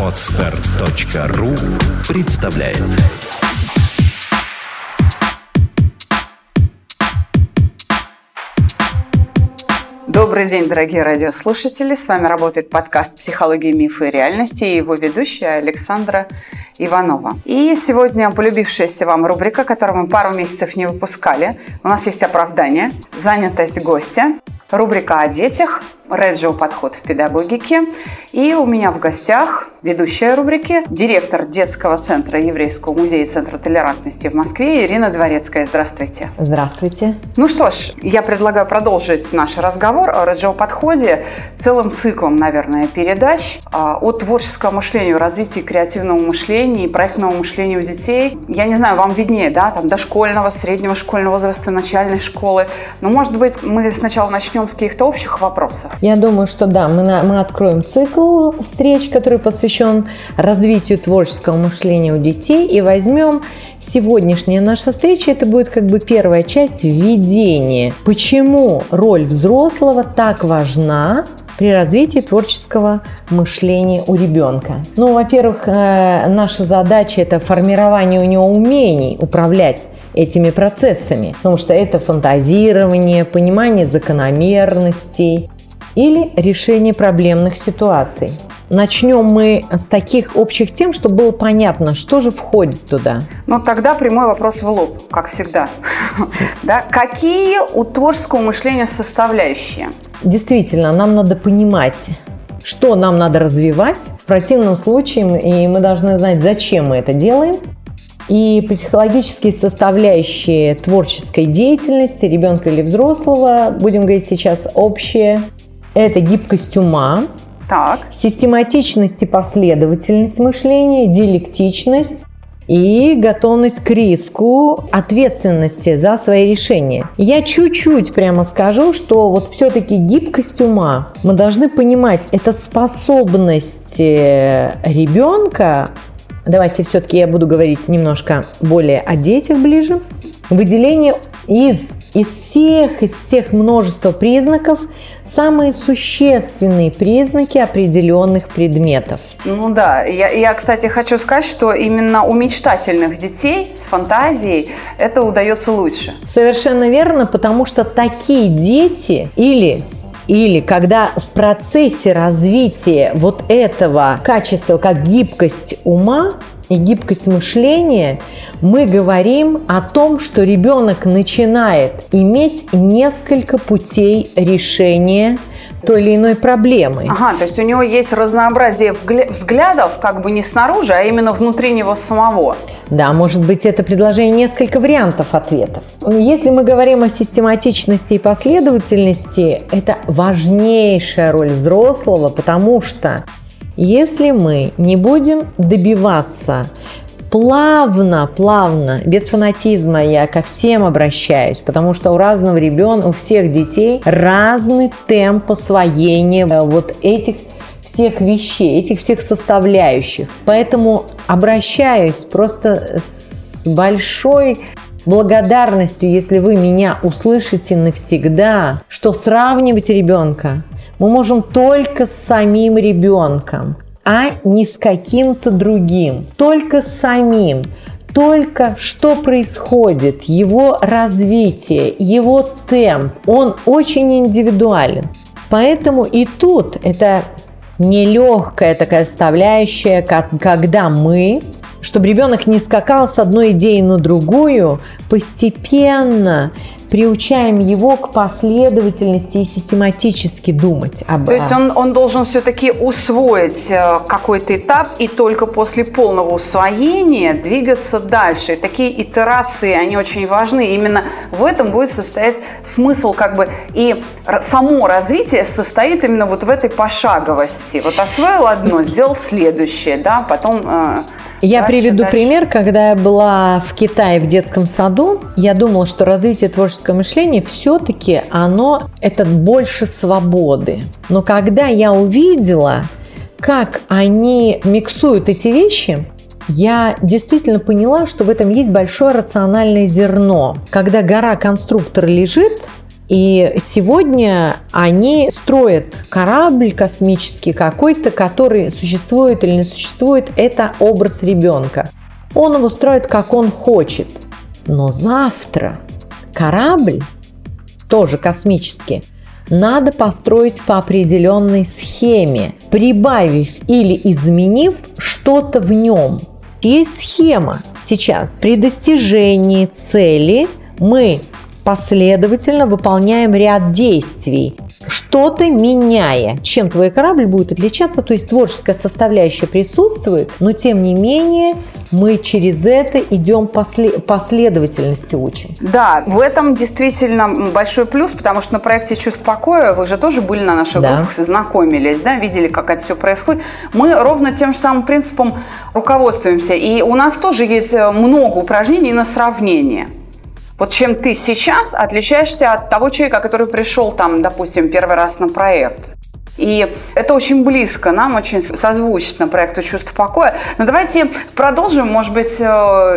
Отстар.ру представляет Добрый день, дорогие радиослушатели. С вами работает подкаст «Психология, мифы и реальности» и его ведущая Александра Иванова. И сегодня полюбившаяся вам рубрика, которую мы пару месяцев не выпускали. У нас есть оправдание, занятость гостя, рубрика о детях, Реджио «Подход в педагогике». И у меня в гостях ведущая рубрики, директор детского центра Еврейского музея Центра толерантности в Москве Ирина Дворецкая. Здравствуйте. Здравствуйте. Ну что ж, я предлагаю продолжить наш разговор о Реджио «Подходе» целым циклом, наверное, передач а, о творческом мышлении, развитии креативного мышления и проектного мышления у детей. Я не знаю, вам виднее, да, там дошкольного, среднего школьного возраста, начальной школы. Но, может быть, мы сначала начнем с каких-то общих вопросов. Я думаю, что да, мы, на, мы откроем цикл встреч, который посвящен развитию творческого мышления у детей, и возьмем сегодняшняя наша встреча, это будет как бы первая часть введения. Почему роль взрослого так важна при развитии творческого мышления у ребенка? Ну, во-первых, э, наша задача – это формирование у него умений управлять этими процессами, потому что это фантазирование, понимание закономерностей, или решение проблемных ситуаций. Начнем мы с таких общих тем, чтобы было понятно, что же входит туда. Ну, тогда прямой вопрос в лоб, как всегда. да? Какие у творческого мышления составляющие? Действительно, нам надо понимать, что нам надо развивать. В противном случае и мы должны знать, зачем мы это делаем. И психологические составляющие творческой деятельности ребенка или взрослого, будем говорить сейчас общие, это гибкость ума, так. систематичность и последовательность мышления, диалектичность и готовность к риску, ответственности за свои решения. Я чуть-чуть прямо скажу, что вот все-таки гибкость ума, мы должны понимать, это способность э, ребенка, давайте все-таки я буду говорить немножко более о детях ближе, выделение из из всех, из всех множества признаков самые существенные признаки определенных предметов. Ну да, я, я, кстати, хочу сказать, что именно у мечтательных детей с фантазией это удается лучше. Совершенно верно, потому что такие дети или или когда в процессе развития вот этого качества, как гибкость ума, и гибкость мышления, мы говорим о том, что ребенок начинает иметь несколько путей решения той или иной проблемы. Ага, то есть у него есть разнообразие взглядов, как бы не снаружи, а именно внутри него самого. Да, может быть, это предложение несколько вариантов ответов. Если мы говорим о систематичности и последовательности, это важнейшая роль взрослого, потому что если мы не будем добиваться плавно, плавно, без фанатизма я ко всем обращаюсь, потому что у разного ребенка, у всех детей разный темп освоения вот этих всех вещей, этих всех составляющих. Поэтому обращаюсь просто с большой благодарностью, если вы меня услышите навсегда, что сравнивать ребенка мы можем только с самим ребенком, а не с каким-то другим. Только с самим. Только что происходит, его развитие, его темп, он очень индивидуален. Поэтому и тут это нелегкая такая составляющая, как, когда мы, чтобы ребенок не скакал с одной идеи на другую, постепенно приучаем его к последовательности и систематически думать об То есть он, он должен все-таки усвоить э, какой-то этап и только после полного усвоения двигаться дальше. И такие итерации, они очень важны. Именно в этом будет состоять смысл как бы и само развитие состоит именно вот в этой пошаговости. Вот освоил одно, сделал следующее, да, потом э, я дальше, приведу дальше. пример. Когда я была в Китае в детском саду, я думала, что развитие творческого мышления все-таки оно это больше свободы. Но когда я увидела, как они миксуют эти вещи, я действительно поняла, что в этом есть большое рациональное зерно. Когда гора конструктор лежит, И сегодня они строят корабль космический какой-то, который существует или не существует. Это образ ребенка. Он его строит, как он хочет. Но завтра корабль, тоже космический, надо построить по определенной схеме, прибавив или изменив что-то в нем. Есть схема сейчас. При достижении цели мы последовательно выполняем ряд действий, что-то меняя. Чем твой корабль будет отличаться, то есть творческая составляющая присутствует, но тем не менее мы через это идем после, последовательности учим. Да, в этом действительно большой плюс, потому что на проекте «Чувство покоя» вы же тоже были на наших да. группах, знакомились, да, видели, как это все происходит. Мы ровно тем же самым принципом руководствуемся. И у нас тоже есть э, много упражнений на сравнение. Вот чем ты сейчас отличаешься от того человека, который пришел там, допустим, первый раз на проект. И это очень близко нам, очень созвучно проекту «Чувство покоя». Но давайте продолжим, может быть, э,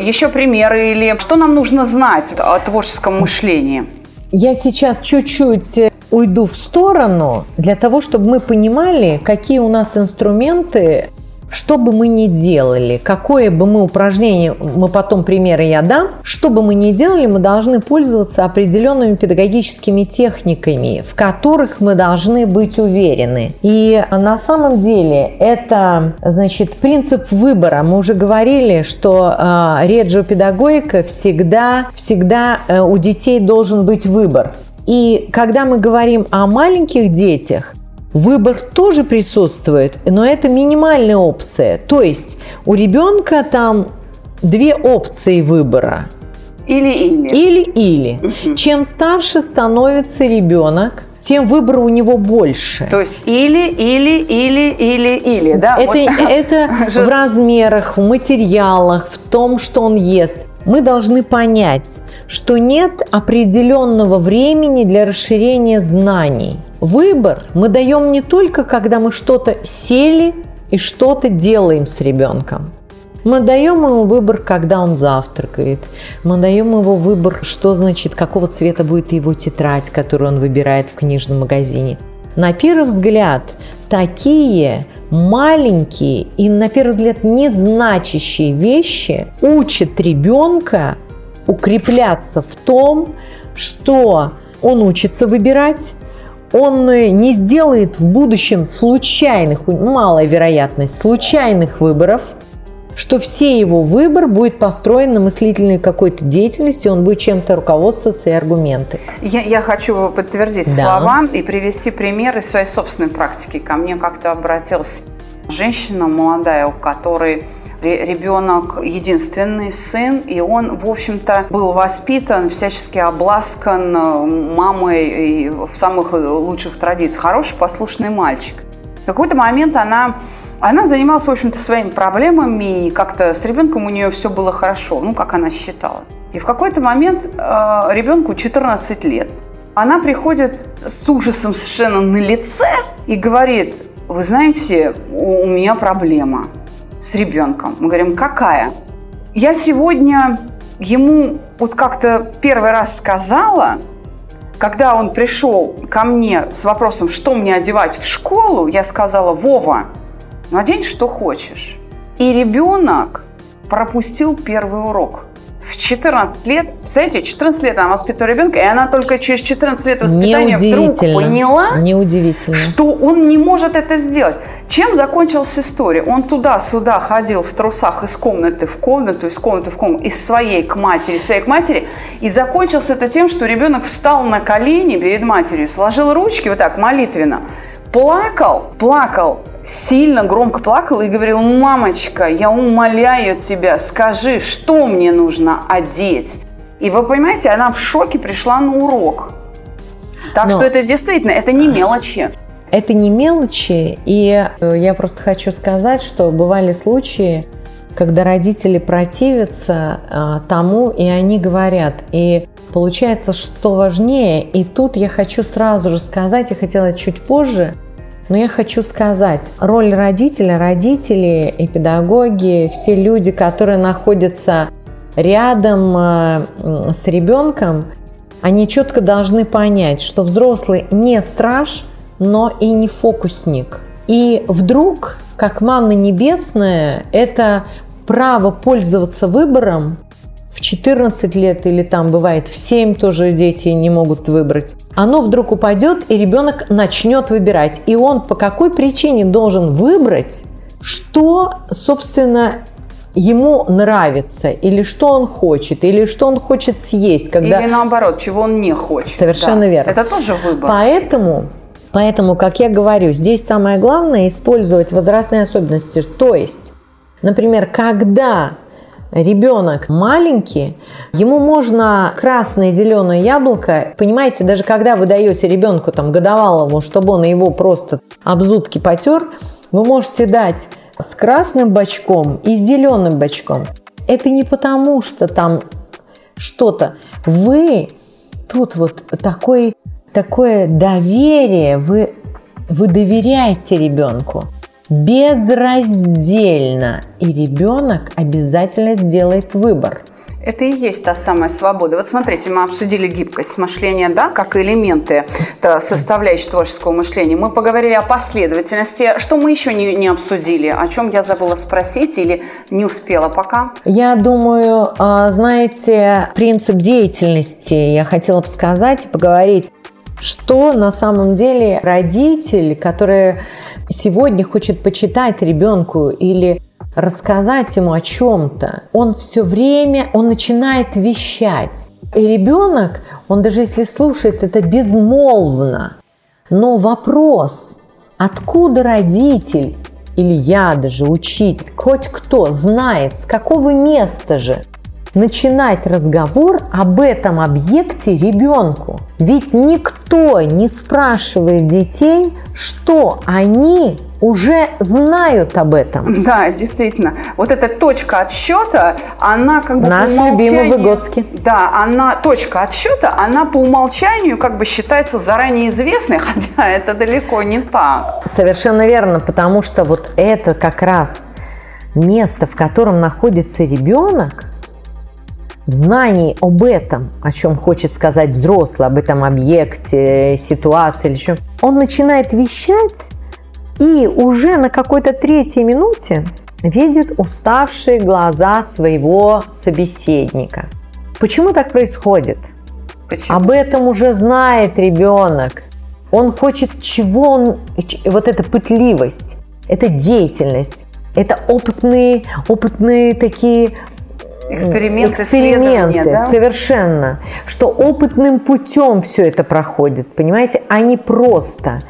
еще примеры или что нам нужно знать о творческом мышлении. Я сейчас чуть-чуть э, уйду в сторону для того, чтобы мы понимали, какие у нас инструменты что бы мы ни делали, какое бы мы упражнение, мы потом примеры я дам, что бы мы ни делали, мы должны пользоваться определенными педагогическими техниками, в которых мы должны быть уверены. И на самом деле это, значит, принцип выбора. Мы уже говорили, что э, реджиопедагогика всегда, всегда э, у детей должен быть выбор. И когда мы говорим о маленьких детях, Выбор тоже присутствует, но это минимальная опция. То есть у ребенка там две опции выбора. Или-или. Или-или. Угу. Чем старше становится ребенок, тем выбора у него больше. То есть или, или, или, или, или, да? Это, вот. это в размерах, в материалах, в том, что он ест. Мы должны понять, что нет определенного времени для расширения знаний – Выбор мы даем не только, когда мы что-то сели и что-то делаем с ребенком. Мы даем ему выбор, когда он завтракает. Мы даем ему выбор, что значит, какого цвета будет его тетрадь, которую он выбирает в книжном магазине. На первый взгляд, такие маленькие и, на первый взгляд, незначащие вещи учат ребенка укрепляться в том, что он учится выбирать, он э, не сделает в будущем случайных, малая вероятность, случайных выборов, что все его выбор будет построен на мыслительной какой-то деятельности, он будет чем-то руководствоваться и аргументы. Я, я хочу подтвердить да. слова и привести примеры из своей собственной практики. Ко мне как-то обратилась женщина молодая, у которой ребенок единственный сын, и он, в общем-то, был воспитан, всячески обласкан э, мамой и в самых лучших традициях. Хороший, послушный мальчик. В какой-то момент она она занималась, в общем-то, своими проблемами, и как-то с ребенком у нее все было хорошо, ну, как она считала. И в какой-то момент э, ребенку 14 лет. Она приходит с ужасом совершенно на лице и говорит, вы знаете, у, у меня проблема с ребенком. Мы говорим, какая? Я сегодня ему вот как-то первый раз сказала, когда он пришел ко мне с вопросом, что мне одевать в школу, я сказала, Вова, надень что хочешь. И ребенок пропустил первый урок – в 14 лет, представляете, 14 лет она воспитывала ребенка, и она только через 14 лет воспитания вдруг поняла, Неудивительно. что он не может это сделать. Чем закончилась история? Он туда-сюда ходил в трусах из комнаты в комнату, из комнаты в комнату, из своей к матери, из своей к матери, и закончилось это тем, что ребенок встал на колени перед матерью, сложил ручки вот так молитвенно, плакал, плакал, сильно громко плакал и говорил, мамочка, я умоляю тебя, скажи, что мне нужно одеть. И вы понимаете, она в шоке пришла на урок. Так Но... что это действительно, это не мелочи. Это не мелочи, и э, я просто хочу сказать, что бывали случаи, когда родители противятся а, тому, и они говорят, и получается, что важнее, и тут я хочу сразу же сказать, я хотела чуть позже, но я хочу сказать, роль родителя, родители и педагоги, все люди, которые находятся рядом э, с ребенком, они четко должны понять, что взрослый не страж, но и не фокусник. И вдруг, как манна небесная, это право пользоваться выбором в 14 лет или там бывает в 7 тоже дети не могут выбрать, оно вдруг упадет, и ребенок начнет выбирать. И он по какой причине должен выбрать, что, собственно, ему нравится, или что он хочет, или что он хочет съесть. Когда... Или наоборот, чего он не хочет. Совершенно да. верно. Это тоже выбор. Поэтому Поэтому, как я говорю, здесь самое главное использовать возрастные особенности. То есть, например, когда ребенок маленький, ему можно красное зеленое яблоко, понимаете, даже когда вы даете ребенку там годовалому, чтобы он его просто об зубки потер, вы можете дать с красным бачком и с зеленым бачком. Это не потому, что там что-то. Вы тут вот такой, такое доверие, вы, вы доверяете ребенку безраздельно, и ребенок обязательно сделает выбор. Это и есть та самая свобода. Вот смотрите, мы обсудили гибкость мышления, да, как элементы составляющие творческого мышления. Мы поговорили о последовательности. Что мы еще не, не обсудили? О чем я забыла спросить или не успела пока? Я думаю, а, знаете, принцип деятельности я хотела бы сказать и поговорить что на самом деле родитель, который сегодня хочет почитать ребенку или рассказать ему о чем-то, он все время, он начинает вещать. И ребенок, он даже если слушает это безмолвно, но вопрос, откуда родитель или я даже учитель, хоть кто знает, с какого места же начинать разговор об этом объекте ребенку. Ведь никто не спрашивает детей, что они уже знают об этом. Да, действительно. Вот эта точка отсчета, она как бы Наш по умолчанию... любимый Выгодский. Да, она, точка отсчета, она по умолчанию как бы считается заранее известной, хотя это далеко не так. Совершенно верно, потому что вот это как раз место, в котором находится ребенок, в знании об этом, о чем хочет сказать взрослый, об этом объекте, ситуации или чем, он начинает вещать и уже на какой-то третьей минуте видит уставшие глаза своего собеседника. Почему так происходит? Почему? Об этом уже знает ребенок. Он хочет чего он... Вот эта пытливость, это деятельность, это опытные, опытные такие эксперименты, эксперименты да? совершенно, что опытным путем все это проходит, понимаете, а не просто.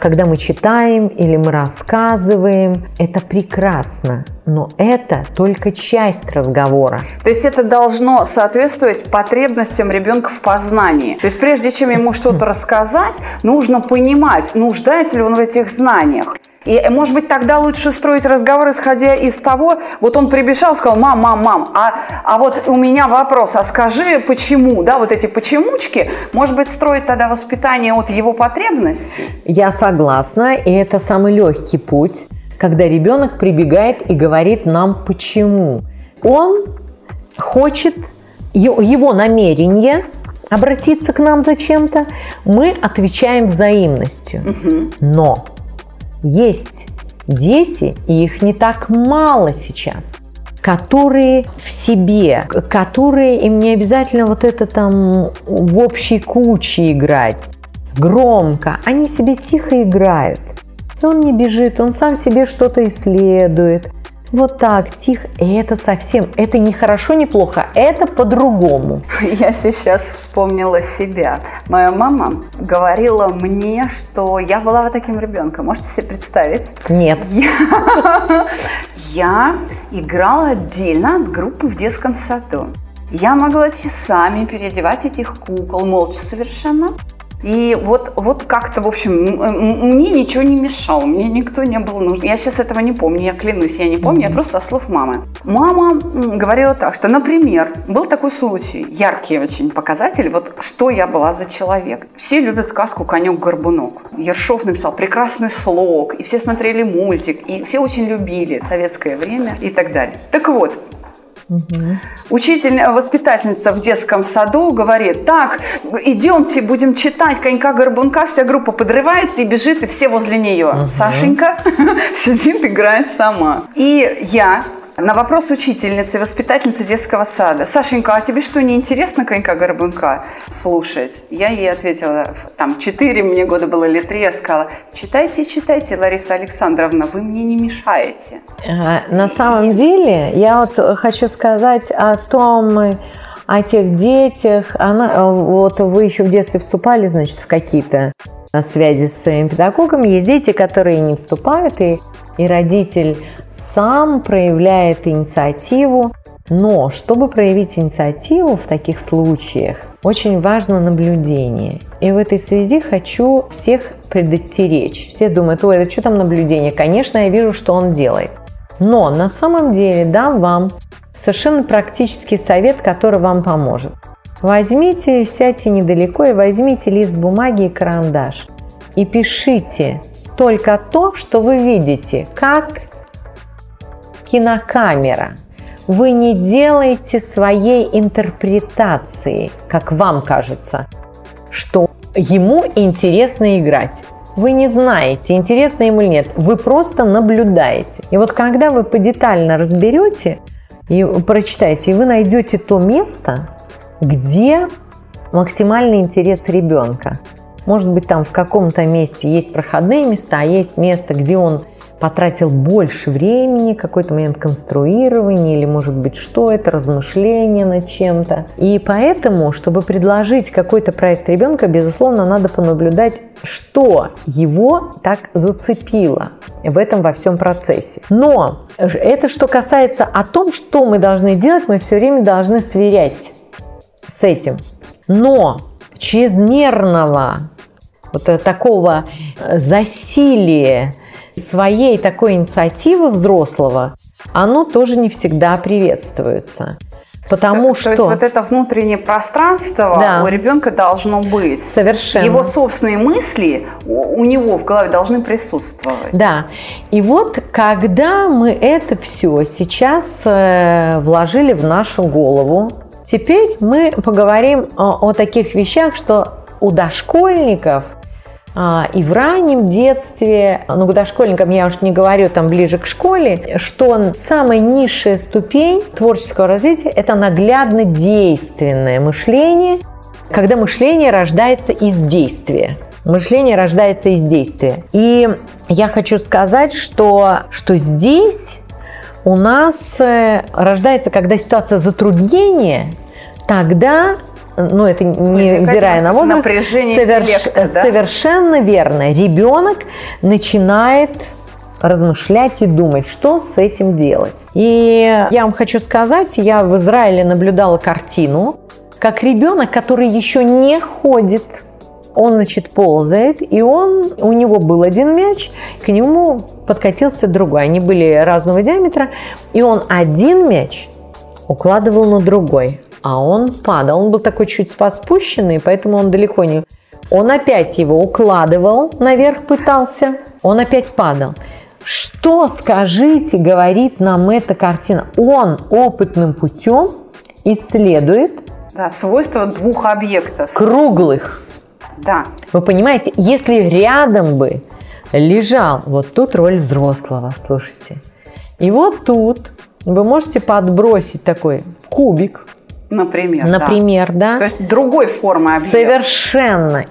Когда мы читаем или мы рассказываем, это прекрасно, но это только часть разговора. То есть это должно соответствовать потребностям ребенка в познании. То есть прежде чем ему что-то рассказать, нужно понимать, нуждается ли он в этих знаниях. И, э, может быть, тогда лучше строить разговор, исходя из того, вот он прибежал, сказал, мам, мам, мам, а, а вот у меня вопрос, а скажи, почему, да, вот эти почемучки, может быть, строить тогда воспитание от его потребностей? Я согласна, и это самый легкий путь, когда ребенок прибегает и говорит нам почему. Он хочет, его намерение обратиться к нам зачем-то, мы отвечаем взаимностью. Угу. Но есть дети, и их не так мало сейчас, которые в себе, которые им не обязательно вот это там в общей куче играть, громко, они себе тихо играют. И он не бежит, он сам себе что-то исследует, вот так, тихо. И это совсем, это не хорошо, не плохо, это по-другому. Я сейчас вспомнила себя. Моя мама говорила мне, что я была вот таким ребенком. Можете себе представить? Нет. Я, я играла отдельно от группы в детском саду. Я могла часами переодевать этих кукол, молча совершенно. И вот, вот как-то, в общем, мне ничего не мешало, мне никто не был нужен. Я сейчас этого не помню, я клянусь, я не помню, я просто слов мамы. Мама говорила так, что, например, был такой случай, яркий очень показатель, вот что я была за человек. Все любят сказку «Конек-горбунок». Ершов написал прекрасный слог, и все смотрели мультик, и все очень любили советское время и так далее. Так вот, Угу. Учитель, э, воспитательница в детском саду говорит, так, идемте, будем читать конька-горбунка, вся группа подрывается и бежит, и все возле нее. Угу. Сашенька сидит, играет сама. И я на вопрос учительницы, воспитательницы детского сада. Сашенька, а тебе что, не интересно конька-горбунка слушать? Я ей ответила, там, четыре мне года было или три, я сказала, читайте, читайте, Лариса Александровна, вы мне не мешаете. На самом деле, я вот хочу сказать о том, о тех детях, она, вот вы еще в детстве вступали, значит, в какие-то связи с своими педагогами. Есть дети, которые не вступают, и, и родитель сам проявляет инициативу. Но чтобы проявить инициативу в таких случаях, очень важно наблюдение. И в этой связи хочу всех предостеречь. Все думают, ой, это что там наблюдение? Конечно, я вижу, что он делает. Но на самом деле дам вам совершенно практический совет, который вам поможет. Возьмите, сядьте недалеко и возьмите лист бумаги и карандаш. И пишите только то, что вы видите, как кинокамера. Вы не делаете своей интерпретации, как вам кажется, что ему интересно играть. Вы не знаете, интересно ему или нет. Вы просто наблюдаете. И вот когда вы подетально разберете и прочитаете, и вы найдете то место, где максимальный интерес ребенка. Может быть, там в каком-то месте есть проходные места, а есть место, где он потратил больше времени, какой-то момент конструирования или, может быть, что это, размышления над чем-то. И поэтому, чтобы предложить какой-то проект ребенка, безусловно, надо понаблюдать, что его так зацепило в этом во всем процессе. Но это что касается о том, что мы должны делать, мы все время должны сверять с этим. Но чрезмерного вот такого засилия своей такой инициативы взрослого, оно тоже не всегда приветствуется. Потому то, что... То есть вот это внутреннее пространство да. у ребенка должно быть. Совершенно. Его собственные мысли у него в голове должны присутствовать. Да. И вот когда мы это все сейчас э, вложили в нашу голову, теперь мы поговорим о, о таких вещах, что у дошкольников – и в раннем детстве, ну, к дошкольникам я уж не говорю, там ближе к школе, что самая низшая ступень творческого развития – это наглядно действенное мышление, когда мышление рождается из действия. Мышление рождается из действия. И я хочу сказать, что, что здесь у нас э, рождается, когда ситуация затруднения, тогда ну это не взирая на возраст, соверш, да? совершенно верно. Ребенок начинает размышлять и думать, что с этим делать. И я вам хочу сказать, я в Израиле наблюдала картину, как ребенок, который еще не ходит, он, значит, ползает, и он, у него был один мяч, к нему подкатился другой. Они были разного диаметра, и он один мяч укладывал на другой а он падал. Он был такой чуть споспущенный, поэтому он далеко не... Он опять его укладывал, наверх пытался, он опять падал. Что, скажите, говорит нам эта картина? Он опытным путем исследует да, свойства двух объектов. Круглых. Да. Вы понимаете, если рядом бы лежал, вот тут роль взрослого, слушайте. И вот тут вы можете подбросить такой кубик, Например. Например, да. да. То есть другой формы объекта. Совершенно.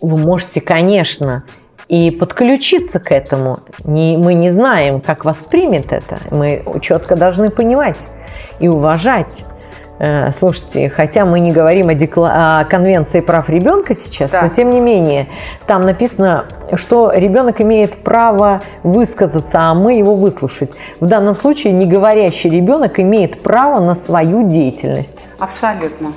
Вы можете, конечно, и подключиться к этому. Не, мы не знаем, как воспримет это. Мы четко должны понимать и уважать слушайте, хотя мы не говорим о, декла... о конвенции прав ребенка сейчас, да. но тем не менее, там написано, что ребенок имеет право высказаться, а мы его выслушать. В данном случае неговорящий ребенок имеет право на свою деятельность. Абсолютно.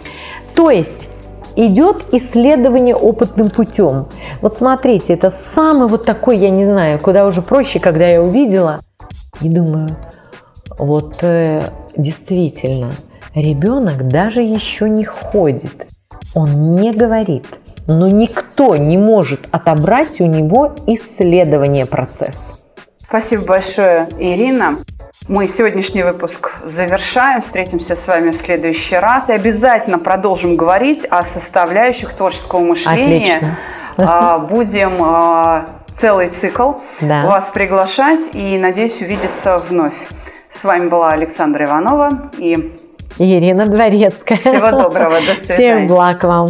То есть идет исследование опытным путем. Вот смотрите, это самый вот такой, я не знаю, куда уже проще, когда я увидела и думаю, вот э, действительно – Ребенок даже еще не ходит, он не говорит, но никто не может отобрать у него исследование процесса. Спасибо большое, Ирина. Мы сегодняшний выпуск завершаем. Встретимся с вами в следующий раз. И обязательно продолжим говорить о составляющих творческого мышления. Отлично. А, Будем а, целый цикл Да. вас приглашать и, надеюсь, увидеться вновь. С вами была Александра Иванова и Ирина Дворецкая. всего доброго. До свидания. Всех благ вам.